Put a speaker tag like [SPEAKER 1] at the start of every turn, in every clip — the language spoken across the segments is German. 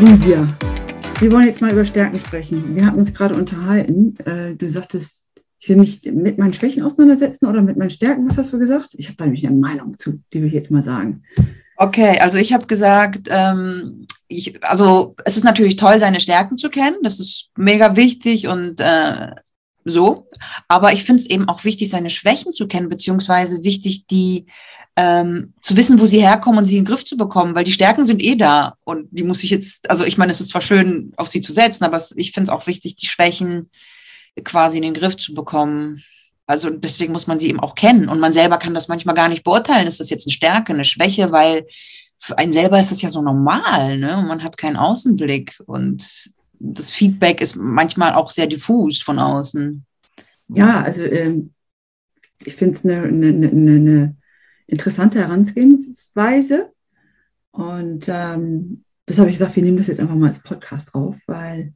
[SPEAKER 1] Lydia, wir wollen jetzt mal über Stärken sprechen. Wir hatten uns gerade unterhalten. Äh, du sagtest, ich will mich mit meinen Schwächen auseinandersetzen oder mit meinen Stärken. Was hast du gesagt? Ich habe da nämlich eine Meinung zu, die will ich jetzt mal sagen.
[SPEAKER 2] Okay, also ich habe gesagt, ähm, ich, also es ist natürlich toll, seine Stärken zu kennen. Das ist mega wichtig und äh, so. Aber ich finde es eben auch wichtig, seine Schwächen zu kennen, beziehungsweise wichtig, die ähm, zu wissen, wo sie herkommen und sie in den Griff zu bekommen, weil die Stärken sind eh da und die muss ich jetzt, also ich meine, es ist zwar schön, auf sie zu setzen, aber ich finde es auch wichtig, die Schwächen quasi in den Griff zu bekommen. Also deswegen muss man sie eben auch kennen und man selber kann das manchmal gar nicht beurteilen, ist das jetzt eine Stärke, eine Schwäche, weil für einen selber ist das ja so normal, ne? Und man hat keinen Außenblick und das Feedback ist manchmal auch sehr diffus von außen.
[SPEAKER 1] Ja, also ähm, ich finde es eine, eine, eine, eine interessante Herangehensweise. Und ähm, das habe ich gesagt, wir nehmen das jetzt einfach mal als Podcast auf, weil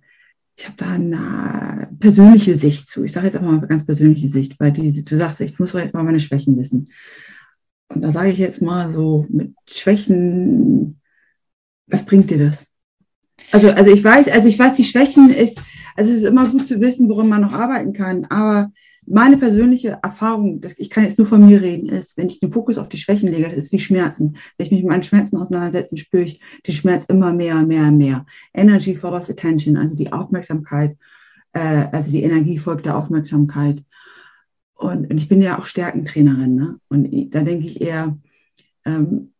[SPEAKER 1] ich habe da eine persönliche Sicht zu. Ich sage jetzt einfach mal eine ganz persönliche Sicht, weil diese, du sagst, ich muss doch jetzt mal meine Schwächen wissen. Und da sage ich jetzt mal so mit Schwächen, was bringt dir das? Also, also ich weiß, also ich weiß, die Schwächen ist, also es ist immer gut zu wissen, woran man noch arbeiten kann, aber meine persönliche Erfahrung, ich kann jetzt nur von mir reden, ist, wenn ich den Fokus auf die Schwächen lege, das ist wie Schmerzen. Wenn ich mich mit meinen Schmerzen auseinandersetze, spüre ich den Schmerz immer mehr, mehr, mehr. Energy follows attention, also die Aufmerksamkeit, äh, also die Energie folgt der Aufmerksamkeit. Und, und ich bin ja auch Stärkentrainerin, ne? Und da denke ich eher, ähm,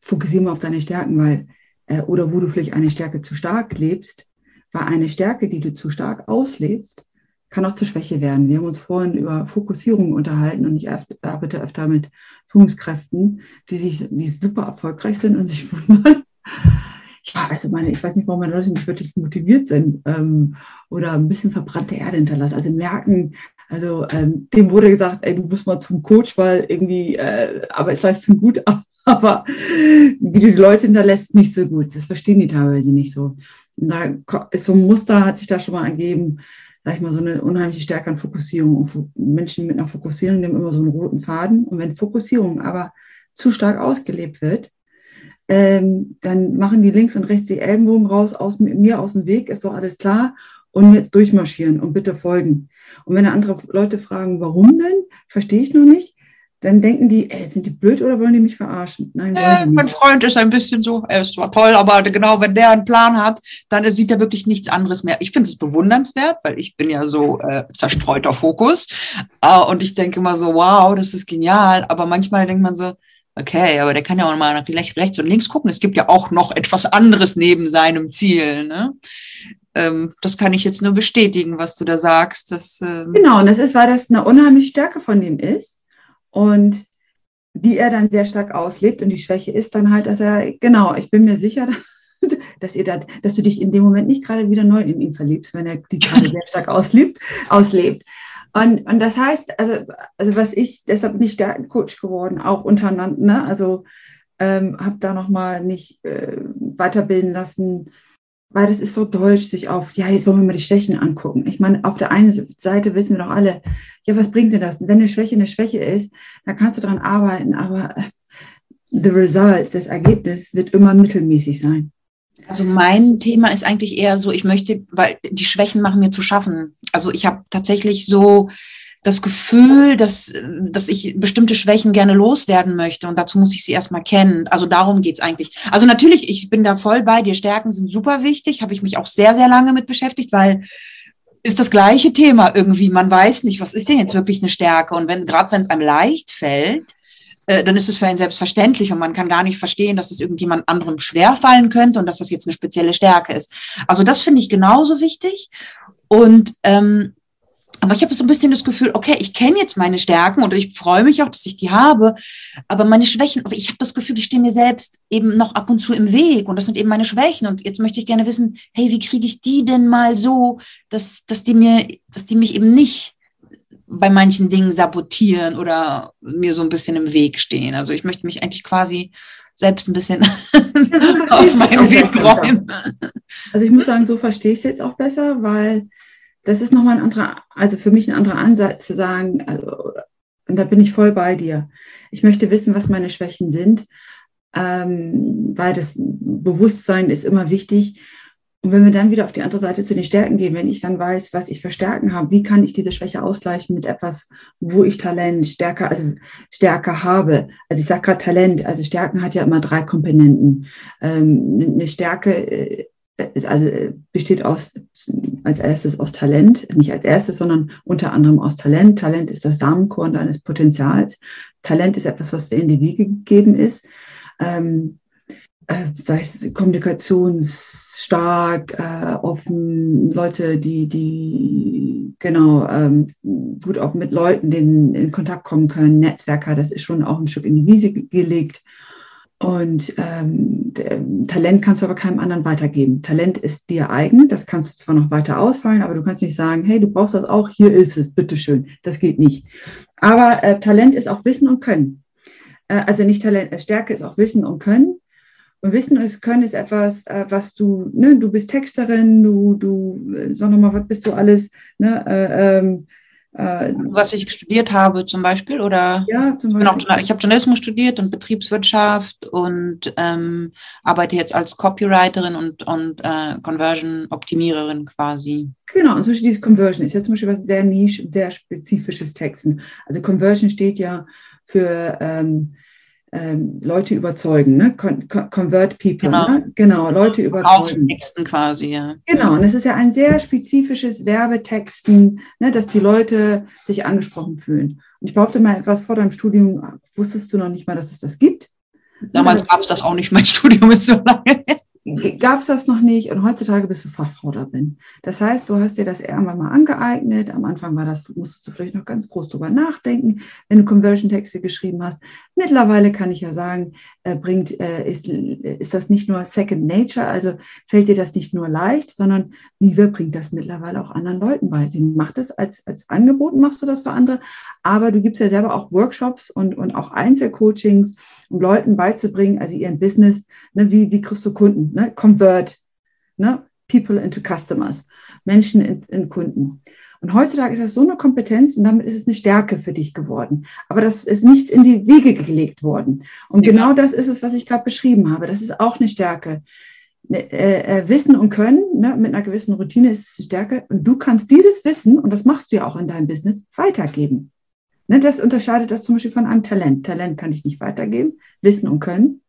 [SPEAKER 1] fokussiere mal auf deine Stärken, weil, äh, oder wo du vielleicht eine Stärke zu stark lebst, weil eine Stärke, die du zu stark auslebst, kann auch zur Schwäche werden. Wir haben uns vorhin über Fokussierung unterhalten und ich arbeite öfter mit Führungskräften, die sich, die super erfolgreich sind und sich wundern. Ja, also meine, ich weiß nicht, warum meine Leute nicht wirklich motiviert sind ähm, oder ein bisschen verbrannte Erde hinterlassen. Also merken, also ähm, dem wurde gesagt, ey, du musst mal zum Coach, weil irgendwie äh, Arbeitsleistung gut, aber wie du die Leute hinterlässt, nicht so gut. Das verstehen die teilweise nicht so. Und da ist so ein Muster, hat sich da schon mal ergeben, sag ich mal, so eine unheimliche Stärke an Fokussierung. Und Menschen mit einer Fokussierung nehmen immer so einen roten Faden. Und wenn Fokussierung aber zu stark ausgelebt wird, ähm, dann machen die links und rechts die Ellenbogen raus, aus mir aus dem Weg, ist doch alles klar. Und jetzt durchmarschieren und bitte folgen. Und wenn andere Leute fragen, warum denn, verstehe ich noch nicht, dann denken die, ey, sind die blöd oder wollen die mich verarschen?
[SPEAKER 2] Nein, äh, mein Freund ist ein bisschen so, er ist zwar toll, aber genau, wenn der einen Plan hat, dann sieht er wirklich nichts anderes mehr. Ich finde es bewundernswert, weil ich bin ja so äh, zerstreuter Fokus. Äh, und ich denke immer so, wow, das ist genial. Aber manchmal denkt man so, okay, aber der kann ja auch mal nach rechts und links gucken. Es gibt ja auch noch etwas anderes neben seinem Ziel. Ne? Ähm, das kann ich jetzt nur bestätigen, was du da sagst. Dass,
[SPEAKER 1] ähm genau, und das ist, weil das eine unheimliche Stärke von dem ist und die er dann sehr stark auslebt. Und die Schwäche ist dann halt, dass er, genau, ich bin mir sicher, dass, ihr da, dass du dich in dem Moment nicht gerade wieder neu in ihn verliebst, wenn er die gerade sehr stark auslebt, auslebt. Und, und das heißt, also, also was ich, deshalb bin ich der Coach geworden, auch untereinander, ne? also ähm, habe da nochmal nicht äh, weiterbilden lassen, weil das ist so deutsch, sich auf, ja, jetzt wollen wir mal die Schwächen angucken. Ich meine, auf der einen Seite wissen wir doch alle, ja, was bringt dir das? Wenn eine Schwäche eine Schwäche ist, dann kannst du daran arbeiten, aber the results, das Ergebnis wird immer mittelmäßig sein.
[SPEAKER 2] Also mein Thema ist eigentlich eher so, ich möchte, weil die Schwächen machen mir zu schaffen. Also ich habe tatsächlich so das Gefühl, dass, dass ich bestimmte Schwächen gerne loswerden möchte und dazu muss ich sie erstmal kennen. Also darum geht's eigentlich. Also natürlich, ich bin da voll bei dir. Stärken sind super wichtig, habe ich mich auch sehr, sehr lange mit beschäftigt, weil ist das gleiche Thema irgendwie. Man weiß nicht, was ist denn jetzt wirklich eine Stärke? Und wenn, gerade wenn es einem leicht fällt, äh, dann ist es für einen selbstverständlich und man kann gar nicht verstehen, dass es irgendjemand anderem schwerfallen könnte und dass das jetzt eine spezielle Stärke ist. Also das finde ich genauso wichtig. Und ähm, aber ich habe so ein bisschen das Gefühl, okay, ich kenne jetzt meine Stärken und ich freue mich auch, dass ich die habe. Aber meine Schwächen, also ich habe das Gefühl, die stehen mir selbst eben noch ab und zu im Weg und das sind eben meine Schwächen. Und jetzt möchte ich gerne wissen, hey, wie kriege ich die denn mal so, dass, dass die mir, dass die mich eben nicht bei manchen Dingen sabotieren oder mir so ein bisschen im Weg stehen. Also ich möchte mich eigentlich quasi selbst ein bisschen
[SPEAKER 1] so meinem Weg räumen. Also ich muss sagen, so verstehe ich es jetzt auch besser, weil das ist nochmal ein anderer, also für mich ein anderer Ansatz zu sagen, also, und da bin ich voll bei dir. Ich möchte wissen, was meine Schwächen sind, ähm, weil das Bewusstsein ist immer wichtig. Und wenn wir dann wieder auf die andere Seite zu den Stärken gehen, wenn ich dann weiß, was ich für Stärken habe, wie kann ich diese Schwäche ausgleichen mit etwas, wo ich Talent stärker, also stärker habe. Also ich sage gerade Talent, also Stärken hat ja immer drei Komponenten. Ähm, eine Stärke, äh, also äh, besteht aus, als erstes aus Talent, nicht als erstes, sondern unter anderem aus Talent. Talent ist das Samenkorn deines Potenzials. Talent ist etwas, was dir in die Wege gegeben ist. Ähm, äh, sei es kommunikationsstark, äh, offen, Leute, die, die genau ähm, gut auch mit Leuten denen in Kontakt kommen können, Netzwerker, das ist schon auch ein Stück in die Wiese gelegt. Und ähm, Talent kannst du aber keinem anderen weitergeben. Talent ist dir eigen, das kannst du zwar noch weiter ausfallen, aber du kannst nicht sagen, hey, du brauchst das auch, hier ist es, bitteschön. Das geht nicht. Aber äh, Talent ist auch Wissen und Können. Äh, also nicht Talent, äh, Stärke ist auch Wissen und Können. Und Wissen und Können ist etwas, äh, was du, ne, du bist Texterin, du, du, äh, sag nochmal, was bist du alles, ne, äh, ähm,
[SPEAKER 2] äh, was ich studiert habe zum Beispiel oder
[SPEAKER 1] ja zum
[SPEAKER 2] Beispiel. Genau, ich habe Journalismus studiert und Betriebswirtschaft und ähm, arbeite jetzt als Copywriterin und, und äh, Conversion Optimiererin quasi.
[SPEAKER 1] Genau, und zum Beispiel dieses Conversion ist jetzt zum Beispiel was sehr niche, sehr spezifisches Texten. Also Conversion steht ja für ähm, ähm, Leute überzeugen, ne? Con convert people, genau. Ne? genau, Leute überzeugen.
[SPEAKER 2] Texten quasi, ja.
[SPEAKER 1] Genau, und es ist ja ein sehr spezifisches Werbetexten, ne, dass die Leute sich angesprochen fühlen. Und ich behaupte mal, etwas vor deinem Studium wusstest du noch nicht mal, dass es das gibt.
[SPEAKER 2] Damals gab es das auch nicht, mein Studium ist so lange
[SPEAKER 1] gab es das noch nicht und heutzutage bist du Fachfrau darin. Das heißt, du hast dir das irgendwann mal angeeignet. Am Anfang war das, musstest du vielleicht noch ganz groß drüber nachdenken, wenn du Conversion-Texte geschrieben hast. Mittlerweile kann ich ja sagen, äh, bringt, äh, ist, ist das nicht nur Second Nature, also fällt dir das nicht nur leicht, sondern Liebe bringt das mittlerweile auch anderen Leuten bei. Sie macht es als, als Angebot, machst du das für andere, aber du gibst ja selber auch Workshops und, und auch Einzelcoachings, um Leuten beizubringen, also ihren Business, ne, wie, wie kriegst du Kunden? Ne? convert ne? people into customers, Menschen in, in Kunden. Und heutzutage ist das so eine Kompetenz und damit ist es eine Stärke für dich geworden. Aber das ist nichts in die Wege gelegt worden. Und ja. genau das ist es, was ich gerade beschrieben habe. Das ist auch eine Stärke. Ne, äh, äh, Wissen und Können ne, mit einer gewissen Routine ist es eine Stärke. Und du kannst dieses Wissen, und das machst du ja auch in deinem Business, weitergeben. Ne, das unterscheidet das zum Beispiel von einem Talent. Talent kann ich nicht weitergeben. Wissen und Können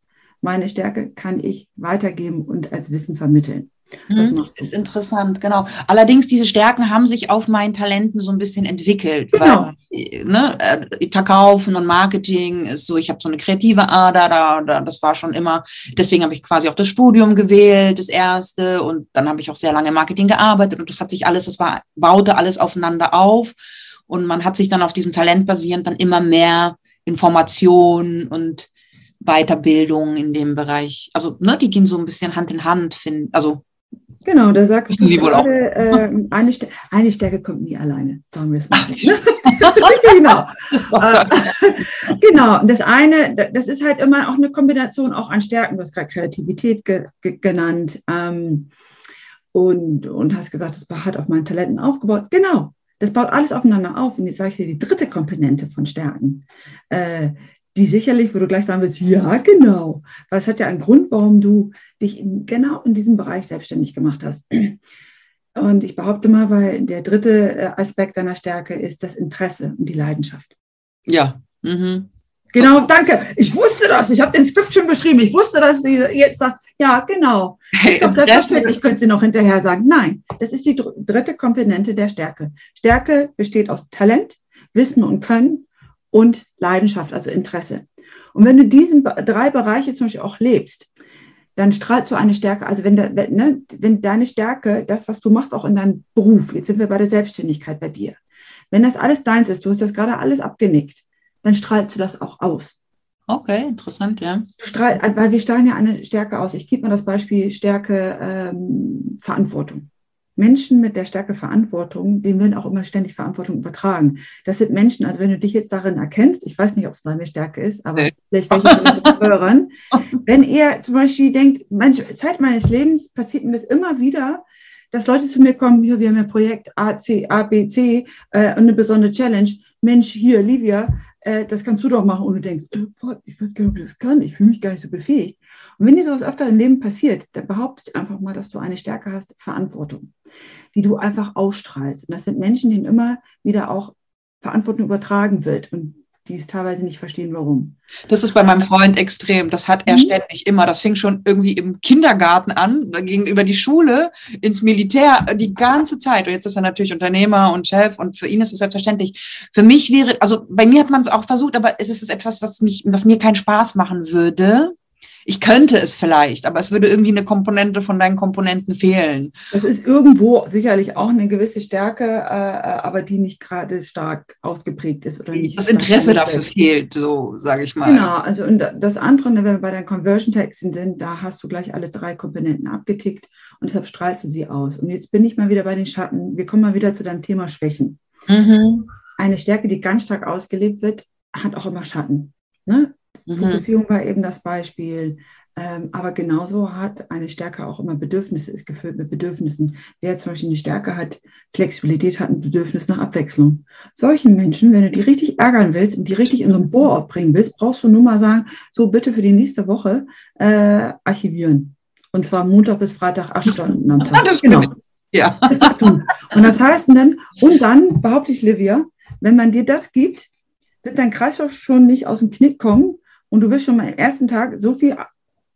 [SPEAKER 1] meine Stärke kann ich weitergeben und als Wissen vermitteln.
[SPEAKER 2] Das mhm. ist interessant, genau. Allerdings, diese Stärken haben sich auf meinen Talenten so ein bisschen entwickelt. Genau. Weil, ne, äh, Verkaufen und Marketing ist so, ich habe so eine kreative Ader, da, da, das war schon immer, deswegen habe ich quasi auch das Studium gewählt, das erste, und dann habe ich auch sehr lange im Marketing gearbeitet und das hat sich alles, das war, baute alles aufeinander auf und man hat sich dann auf diesem Talent basierend dann immer mehr Informationen und Weiterbildung in dem Bereich. Also, ne, die gehen so ein bisschen Hand in Hand, finden. Also
[SPEAKER 1] Genau, da sagst du gerade, äh, eine, Stärke, eine Stärke kommt nie alleine, sagen wir es mal. genau. äh, genau, das eine, das ist halt immer auch eine Kombination auch an Stärken. Du hast gerade Kreativität ge ge genannt ähm, und, und hast gesagt, das hat auf meinen Talenten aufgebaut. Genau, das baut alles aufeinander auf. Und jetzt sage ich dir die dritte Komponente von Stärken. Äh, die sicherlich, wo du gleich sagen willst, ja, genau. Weil es hat ja einen Grund, warum du dich in, genau in diesem Bereich selbstständig gemacht hast. Und ich behaupte mal, weil der dritte äh, Aspekt deiner Stärke ist das Interesse und die Leidenschaft.
[SPEAKER 2] Ja. Mhm.
[SPEAKER 1] Genau, danke. Ich wusste das. Ich habe den Skript schon beschrieben. Ich wusste, dass sie jetzt sagt, ja, genau. Ich glaube, selbstverständlich könnte sie noch hinterher sagen. Nein, das ist die dritte Komponente der Stärke. Stärke besteht aus Talent, Wissen und Können und Leidenschaft, also Interesse. Und wenn du diesen drei Bereiche zum Beispiel auch lebst, dann strahlst du eine Stärke. Also wenn, de, wenn, ne, wenn deine Stärke, das, was du machst, auch in deinem Beruf, jetzt sind wir bei der Selbstständigkeit bei dir, wenn das alles deins ist, du hast das gerade alles abgenickt, dann strahlst du das auch aus.
[SPEAKER 2] Okay, interessant, ja.
[SPEAKER 1] Strahl, weil wir strahlen ja eine Stärke aus. Ich gebe mal das Beispiel Stärke ähm, Verantwortung. Menschen mit der Stärke Verantwortung, denen werden auch immer ständig Verantwortung übertragen. Das sind Menschen, also wenn du dich jetzt darin erkennst, ich weiß nicht, ob es deine Stärke ist, aber nee. vielleicht welche hören, wenn ihr zum Beispiel denkt, Mensch, Zeit meines Lebens passiert mir das immer wieder, dass Leute zu mir kommen, hier, wir haben ein Projekt A, C, A, B, C äh, und eine besondere Challenge. Mensch, hier, Livia, äh, das kannst du doch machen. Und du denkst, äh, ich weiß gar nicht, ob ich das kann, ich fühle mich gar nicht so befähigt. Und wenn dir sowas öfter im Leben passiert, dann behaupte ich einfach mal, dass du eine Stärke hast, Verantwortung, die du einfach ausstrahlst. Und das sind Menschen, denen immer wieder auch Verantwortung übertragen wird. Und die es teilweise nicht verstehen, warum.
[SPEAKER 2] Das ist bei meinem Freund extrem. Das hat er mhm. ständig immer. Das fing schon irgendwie im Kindergarten an, gegenüber die Schule, ins Militär, die ganze Zeit. Und jetzt ist er natürlich Unternehmer und Chef und für ihn ist es selbstverständlich. Für mich wäre, also bei mir hat man es auch versucht, aber es ist etwas, was mich, was mir keinen Spaß machen würde ich könnte es vielleicht, aber es würde irgendwie eine Komponente von deinen Komponenten fehlen.
[SPEAKER 1] Das ist irgendwo sicherlich auch eine gewisse Stärke, äh, aber die nicht gerade stark ausgeprägt ist oder nicht.
[SPEAKER 2] Das Interesse dafür fehlt, so sage ich mal.
[SPEAKER 1] Genau, also und das andere, ne, wenn wir bei den Conversion-Texten sind, da hast du gleich alle drei Komponenten abgetickt und deshalb strahlst du sie aus. Und jetzt bin ich mal wieder bei den Schatten. Wir kommen mal wieder zu deinem Thema Schwächen. Mhm. Eine Stärke, die ganz stark ausgelebt wird, hat auch immer Schatten. Ne? Mhm. Fokussierung war eben das Beispiel. Ähm, aber genauso hat eine Stärke auch immer Bedürfnisse, ist gefüllt mit Bedürfnissen. Wer zum Beispiel eine Stärke hat, Flexibilität hat ein Bedürfnis nach Abwechslung. Solchen Menschen, wenn du die richtig ärgern willst und die richtig in so ein Bohrort bringen willst, brauchst du nur mal sagen, so bitte für die nächste Woche äh, archivieren. Und zwar Montag bis Freitag acht Stunden am Tag.
[SPEAKER 2] Das genau. Ja.
[SPEAKER 1] Das ist du. Und das heißt dann, und dann behaupte ich, Livia, wenn man dir das gibt, wird dein Kreislauf schon nicht aus dem Knick kommen, und du wirst schon mal am ersten Tag so viel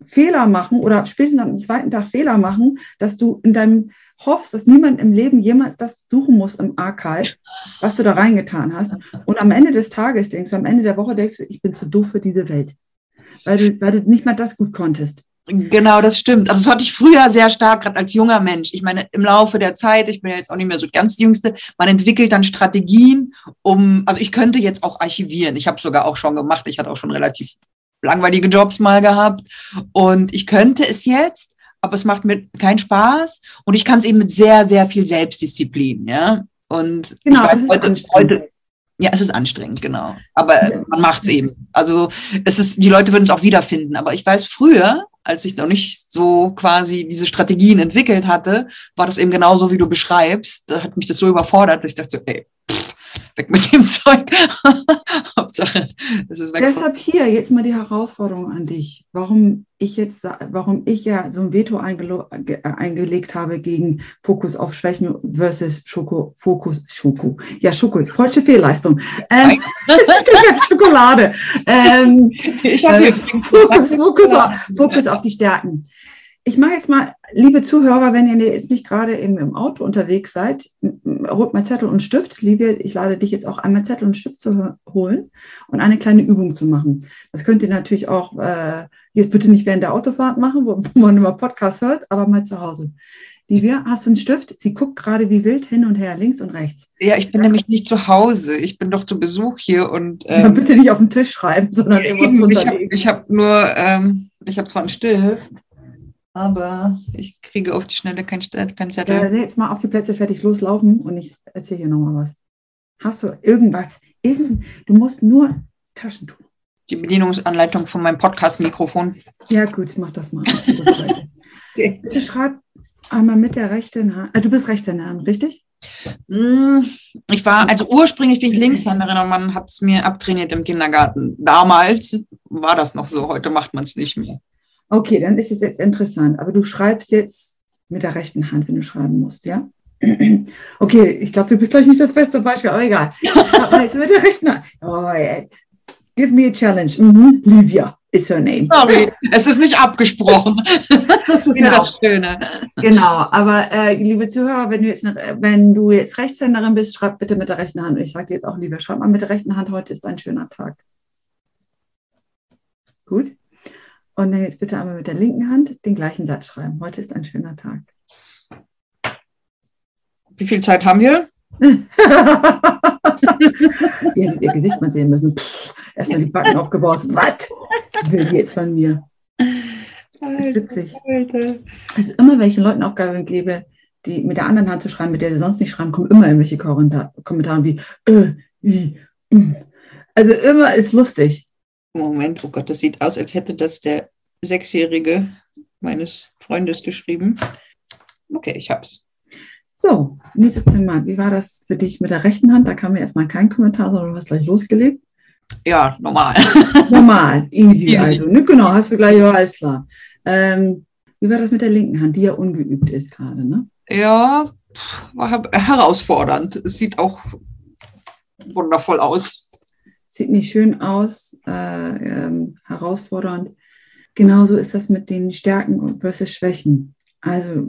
[SPEAKER 1] Fehler machen oder spätestens am zweiten Tag Fehler machen, dass du in deinem hoffst, dass niemand im Leben jemals das suchen muss im Archive, was du da reingetan hast. Und am Ende des Tages denkst du, am Ende der Woche denkst du, ich bin zu doof für diese Welt, weil du, weil du nicht mal das gut konntest.
[SPEAKER 2] Genau, das stimmt. Also das hatte ich früher sehr stark, gerade als junger Mensch. Ich meine, im Laufe der Zeit, ich bin ja jetzt auch nicht mehr so ganz die Jüngste, man entwickelt dann Strategien, um, also ich könnte jetzt auch archivieren. Ich habe sogar auch schon gemacht. Ich hatte auch schon relativ langweilige Jobs mal gehabt. Und ich könnte es jetzt, aber es macht mir keinen Spaß. Und ich kann es eben mit sehr, sehr viel Selbstdisziplin, ja. Und
[SPEAKER 1] genau,
[SPEAKER 2] ich weiß, heute, heute, ja, es ist anstrengend, genau. Aber man macht es eben. Also es ist, die Leute würden es auch wiederfinden. Aber ich weiß, früher als ich noch nicht so quasi diese Strategien entwickelt hatte, war das eben genauso, wie du beschreibst. Da hat mich das so überfordert, dass ich dachte so, ey, pff, weg mit dem Zeug.
[SPEAKER 1] Hauptsache, es ist weg. Deshalb hier jetzt mal die Herausforderung an dich. Warum ich jetzt, warum ich ja so ein Veto eingelegt habe gegen Fokus auf Schwächen versus Schoko, Fokus, Schoko. Ja, Schoko ist falsche Fehlleistung. Ähm, Schokolade. Ähm, ich habe äh, Fokus, Fokus, auf, Fokus auf die Stärken. Ich mache jetzt mal, liebe Zuhörer, wenn ihr jetzt nicht gerade im, im Auto unterwegs seid, holt mal Zettel und Stift. Liebe, ich lade dich jetzt auch einmal Zettel und Stift zu holen und eine kleine Übung zu machen. Das könnt ihr natürlich auch äh, jetzt bitte nicht während der Autofahrt machen, wo, wo man immer Podcast hört, aber mal zu Hause. Livia, hast du einen Stift? Sie guckt gerade wie wild hin und her, links und rechts.
[SPEAKER 2] Ja, ich bin nämlich nicht zu Hause. Ich bin doch zu Besuch hier und.
[SPEAKER 1] Ähm, ja, bitte nicht auf den Tisch schreiben, sondern irgendwas
[SPEAKER 2] drunter Ich habe hab nur, ähm, ich habe zwar einen Stift, aber ich kriege auf die Schnelle keinen kein Zettel.
[SPEAKER 1] Ja, jetzt mal auf die Plätze fertig loslaufen und ich erzähle hier nochmal was. Hast du irgendwas? Irgend, du musst nur Taschentuch.
[SPEAKER 2] Die Bedienungsanleitung von meinem Podcast-Mikrofon.
[SPEAKER 1] Ja, gut, mach das mal. okay. Bitte schreib einmal mit der rechten Hand. Äh, du bist Rechtshänderin, richtig?
[SPEAKER 2] Hm, ich war, also ursprünglich bin ich Linkshänderin und man hat es mir abtrainiert im Kindergarten. Damals war das noch so, heute macht man es nicht mehr.
[SPEAKER 1] Okay, dann ist es jetzt interessant. Aber du schreibst jetzt mit der rechten Hand, wenn du schreiben musst, ja? Okay, ich glaube, du bist gleich nicht das beste Beispiel, aber egal. jetzt mit der rechten Hand. Oh, yeah. Give me a challenge. Mhm. Livia is her name.
[SPEAKER 2] Sorry, es ist nicht abgesprochen. Das ist genau. ja das Schöne.
[SPEAKER 1] Genau, aber äh, liebe Zuhörer, wenn du, jetzt, wenn du jetzt Rechtshänderin bist, schreib bitte mit der rechten Hand. Und ich sage dir jetzt auch, lieber, schreib mal mit der rechten Hand, heute ist ein schöner Tag. Gut? Und dann jetzt bitte einmal mit der linken Hand den gleichen Satz schreiben. Heute ist ein schöner Tag.
[SPEAKER 2] Wie viel Zeit haben wir?
[SPEAKER 1] ihr hättet ihr Gesicht mal sehen müssen. Erstmal die Backen aufgebaut. Was will die jetzt von mir? Das ist witzig. Also immer, wenn ich den Leuten Aufgaben gebe, die mit der anderen Hand zu schreiben, mit der sie sonst nicht schreiben, kommen immer irgendwelche Kommentare wie, äh, wie, mh. Also immer ist lustig.
[SPEAKER 2] Moment, oh Gott, das sieht aus, als hätte das der Sechsjährige meines Freundes geschrieben. Okay, ich hab's.
[SPEAKER 1] So, nächstes Thema. Wie war das für dich mit der rechten Hand? Da kam mir erstmal kein Kommentar, sondern du hast gleich losgelegt.
[SPEAKER 2] Ja, normal.
[SPEAKER 1] Normal, easy, easy. also. Ne? Genau, hast du gleich, ja, alles klar. Ähm, wie war das mit der linken Hand, die ja ungeübt ist gerade, ne?
[SPEAKER 2] Ja, war herausfordernd. Es sieht auch wundervoll aus.
[SPEAKER 1] Sieht nicht schön aus, äh, ähm, herausfordernd. Genauso ist das mit den Stärken versus Schwächen. Also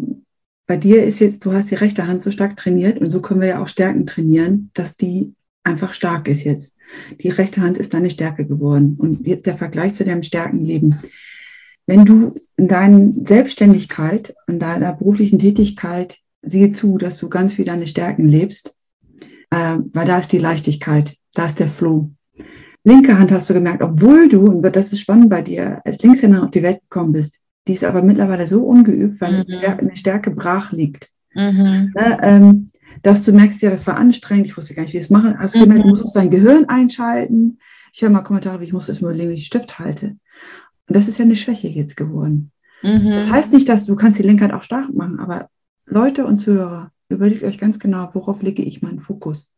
[SPEAKER 1] bei dir ist jetzt, du hast die rechte Hand so stark trainiert und so können wir ja auch Stärken trainieren, dass die einfach stark ist jetzt. Die rechte Hand ist deine Stärke geworden. Und jetzt der Vergleich zu deinem Stärkenleben. Wenn du in deiner Selbstständigkeit, in deiner beruflichen Tätigkeit, siehe zu, dass du ganz viel deine Stärken lebst, äh, weil da ist die Leichtigkeit, da ist der Flow. Linke Hand hast du gemerkt, obwohl du, und das ist spannend bei dir, als Linkshänder auf die Welt gekommen bist, die ist aber mittlerweile so ungeübt, weil mhm. eine Stärke brach liegt. Mhm. Ne, ähm, dass du merkst, ja, das war anstrengend, ich wusste gar nicht, wie ich es mache. Hast du mhm. gemerkt, du musst dein Gehirn einschalten. Ich höre mal Kommentare, wie ich muss erst mal überlegen, wie ich den Stift halte. Und das ist ja eine Schwäche jetzt geworden. Mhm. Das heißt nicht, dass du kannst die Linkheit auch stark machen, aber Leute und Zuhörer, überlegt euch ganz genau, worauf lege ich meinen Fokus.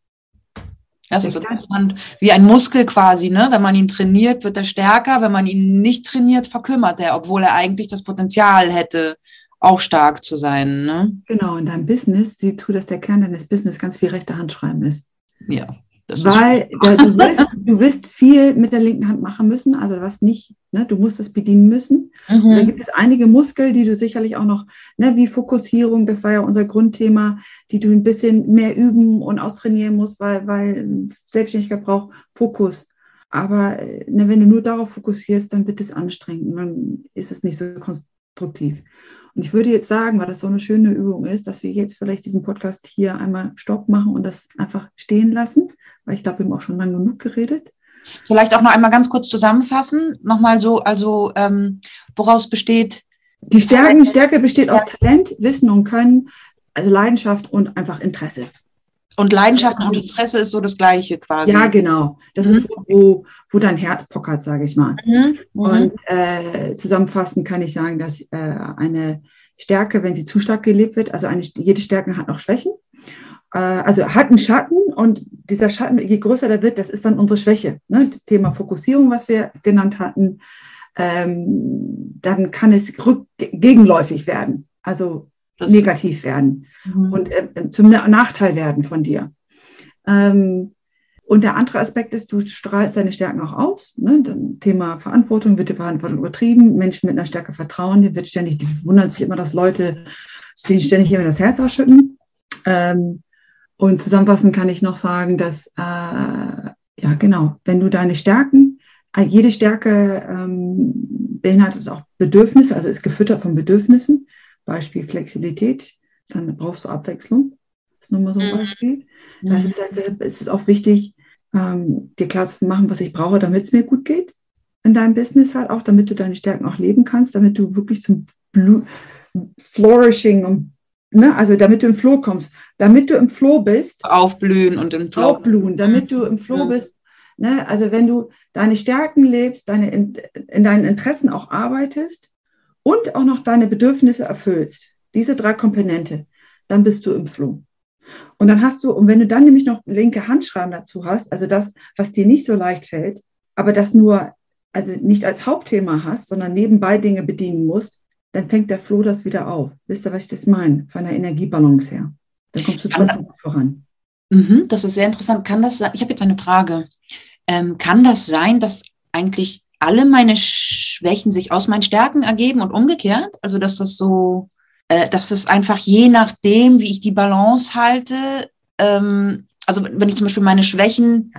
[SPEAKER 2] Das ist interessant. Wie ein Muskel quasi, ne? Wenn man ihn trainiert, wird er stärker. Wenn man ihn nicht trainiert, verkümmert er, obwohl er eigentlich das Potenzial hätte, auch stark zu sein. Ne?
[SPEAKER 1] Genau, in deinem Business sieh zu, dass der Kern deines Business ganz viel rechte Hand schreiben ist.
[SPEAKER 2] Ja.
[SPEAKER 1] Weil der, du, wirst, du wirst viel mit der linken Hand machen müssen, also was nicht, ne, du musst es bedienen müssen. Mhm. Da gibt es einige Muskel, die du sicherlich auch noch, ne, wie Fokussierung, das war ja unser Grundthema, die du ein bisschen mehr üben und austrainieren musst, weil, weil Selbstständigkeit braucht Fokus. Aber ne, wenn du nur darauf fokussierst, dann wird es anstrengend, dann ist es nicht so konstruktiv. Und ich würde jetzt sagen, weil das so eine schöne Übung ist, dass wir jetzt vielleicht diesen Podcast hier einmal Stopp machen und das einfach stehen lassen, weil ich glaube, wir haben auch schon lange genug geredet.
[SPEAKER 2] Vielleicht auch noch einmal ganz kurz zusammenfassen. Nochmal so, also ähm, woraus besteht?
[SPEAKER 1] Die Stärken, Stärke besteht aus Talent, Wissen und Können, also Leidenschaft und einfach Interesse.
[SPEAKER 2] Und Leidenschaft und Interesse ist so das Gleiche quasi.
[SPEAKER 1] Ja, genau. Das mhm. ist, wo, wo dein Herz pockert, sage ich mal. Mhm. mhm. Und äh, zusammenfassend kann ich sagen, dass äh, eine Stärke, wenn sie zu stark gelebt wird, also eine, jede Stärke hat noch Schwächen. Äh, also hat einen Schatten und dieser Schatten, je größer der wird, das ist dann unsere Schwäche. Ne? Thema Fokussierung, was wir genannt hatten. Ähm, dann kann es gegenläufig werden. Also das negativ werden mhm. und äh, zum Nachteil werden von dir. Ähm, und der andere Aspekt ist, du strahlst deine Stärken auch aus. Ne? Dann Thema Verantwortung, wird die Verantwortung übertrieben. Menschen mit einer Stärke vertrauen, die wird ständig, die wundern sich immer, dass Leute denen ständig immer das Herz ausschütten. Ähm, und zusammenfassend kann ich noch sagen, dass, äh, ja genau, wenn du deine Stärken, äh, jede Stärke ähm, beinhaltet auch Bedürfnisse, also ist gefüttert von Bedürfnissen. Beispiel Flexibilität, dann brauchst du Abwechslung. Das ist nur mal so ein mhm. Beispiel. Mhm. Das ist, also, es ist auch wichtig, ähm, dir klar zu machen, was ich brauche, damit es mir gut geht in deinem Business halt auch, damit du deine Stärken auch leben kannst, damit du wirklich zum Blue, Flourishing und ne, also damit du im Flow kommst, damit du im Flow bist.
[SPEAKER 2] Aufblühen und im
[SPEAKER 1] Flow. Aufblühen, damit du im Flow ja. bist. Ne, also wenn du deine Stärken lebst, deine, in, in deinen Interessen auch arbeitest, und auch noch deine Bedürfnisse erfüllst, diese drei Komponente, dann bist du im Flow. Und dann hast du, und wenn du dann nämlich noch linke Handschreiben dazu hast, also das, was dir nicht so leicht fällt, aber das nur, also nicht als Hauptthema hast, sondern nebenbei Dinge bedienen musst, dann fängt der Flow das wieder auf. Wisst ihr, was ich das meine? Von der Energiebalance her. Dann kommst du trotzdem voran.
[SPEAKER 2] Mhm, das ist sehr interessant. Kann das sein? Ich habe jetzt eine Frage. Ähm, kann das sein, dass eigentlich alle meine Schwächen sich aus meinen Stärken ergeben und umgekehrt. Also dass das so, äh, dass das einfach je nachdem, wie ich die Balance halte, ähm, also wenn ich zum Beispiel meine Schwächen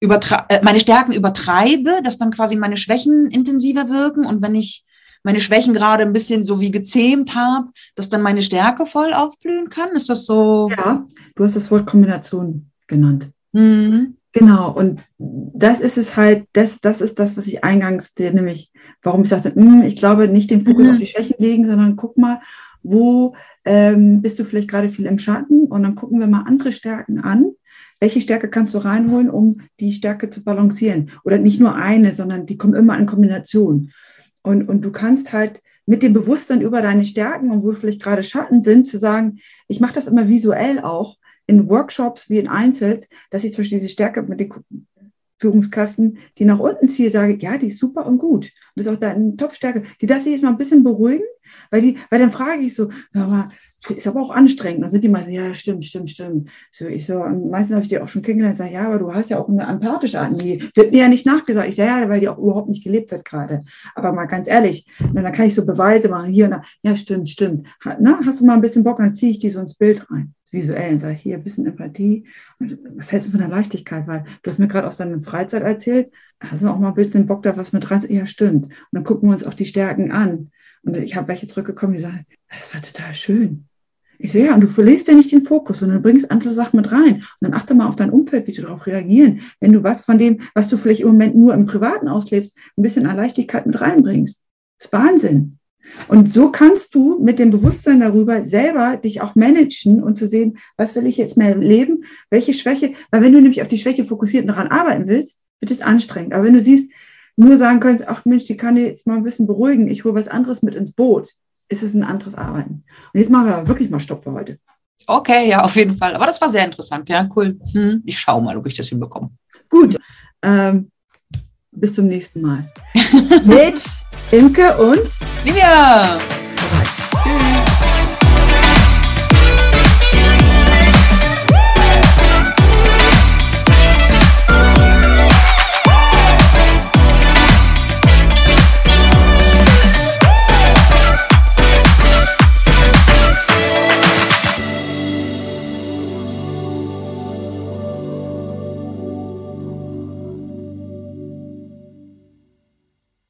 [SPEAKER 2] äh, meine Stärken übertreibe, dass dann quasi meine Schwächen intensiver wirken und wenn ich meine Schwächen gerade ein bisschen so wie gezähmt habe, dass dann meine Stärke voll aufblühen kann? Ist das so?
[SPEAKER 1] Ja, du hast das Wort Kombination genannt. Mhm. Genau, und das ist es halt, das, das ist das, was ich eingangs, dir nämlich, warum ich sagte, mh, hm, ich glaube, nicht den Fokus mhm. auf die Schwächen legen, sondern guck mal, wo ähm, bist du vielleicht gerade viel im Schatten und dann gucken wir mal andere Stärken an. Welche Stärke kannst du reinholen, um die Stärke zu balancieren? Oder nicht nur eine, sondern die kommen immer in Kombination. Und, und du kannst halt mit dem Bewusstsein über deine Stärken und wo vielleicht gerade Schatten sind, zu sagen, ich mache das immer visuell auch in Workshops wie in Einzels, dass ich zum Beispiel diese Stärke mit den Führungskräften, die nach unten ziehe, sage, ja, die ist super und gut. Und das ist auch deine Top-Stärke. Die darf sich jetzt mal ein bisschen beruhigen, weil die, weil dann frage ich so, aber ist aber auch anstrengend. Dann sind die meisten, ja, stimmt, stimmt, stimmt. So, ich so, und meistens habe ich die auch schon kennengelernt, sage, ja, aber du hast ja auch eine empathische Art. Nee, wird mir ja nicht nachgesagt. Ich sage, ja, weil die auch überhaupt nicht gelebt wird gerade. Aber mal ganz ehrlich, dann kann ich so Beweise machen, hier und da. Ja, stimmt, stimmt. Na, hast du mal ein bisschen Bock, dann ziehe ich die so ins Bild rein visuell und sage, hier ein bisschen Empathie. Was hältst du von der Leichtigkeit? Weil du hast mir gerade aus deiner Freizeit erzählt, hast du auch mal ein bisschen Bock da was mit rein? Ja, stimmt. Und dann gucken wir uns auch die Stärken an. Und ich habe welche zurückgekommen, die sagen, das war total schön. Ich sehe, ja, und du verlierst ja nicht den Fokus, sondern du bringst andere Sachen mit rein. Und dann achte mal auf dein Umfeld, wie du darauf reagieren. Wenn du was von dem, was du vielleicht im Moment nur im Privaten auslebst, ein bisschen an Leichtigkeit mit reinbringst. Das ist Wahnsinn. Und so kannst du mit dem Bewusstsein darüber selber dich auch managen und zu sehen, was will ich jetzt mehr leben, welche Schwäche, weil wenn du nämlich auf die Schwäche fokussiert und daran arbeiten willst, wird es anstrengend. Aber wenn du siehst, nur sagen könntest, ach Mensch, die kann jetzt mal ein bisschen beruhigen, ich hole was anderes mit ins Boot, ist es ein anderes Arbeiten. Und jetzt machen wir wirklich mal Stopp für heute.
[SPEAKER 2] Okay, ja, auf jeden Fall. Aber das war sehr interessant, ja, cool. Hm, ich schaue mal, ob ich das hinbekomme.
[SPEAKER 1] Gut, ähm, bis zum nächsten Mal. mit Imke und
[SPEAKER 2] Livia.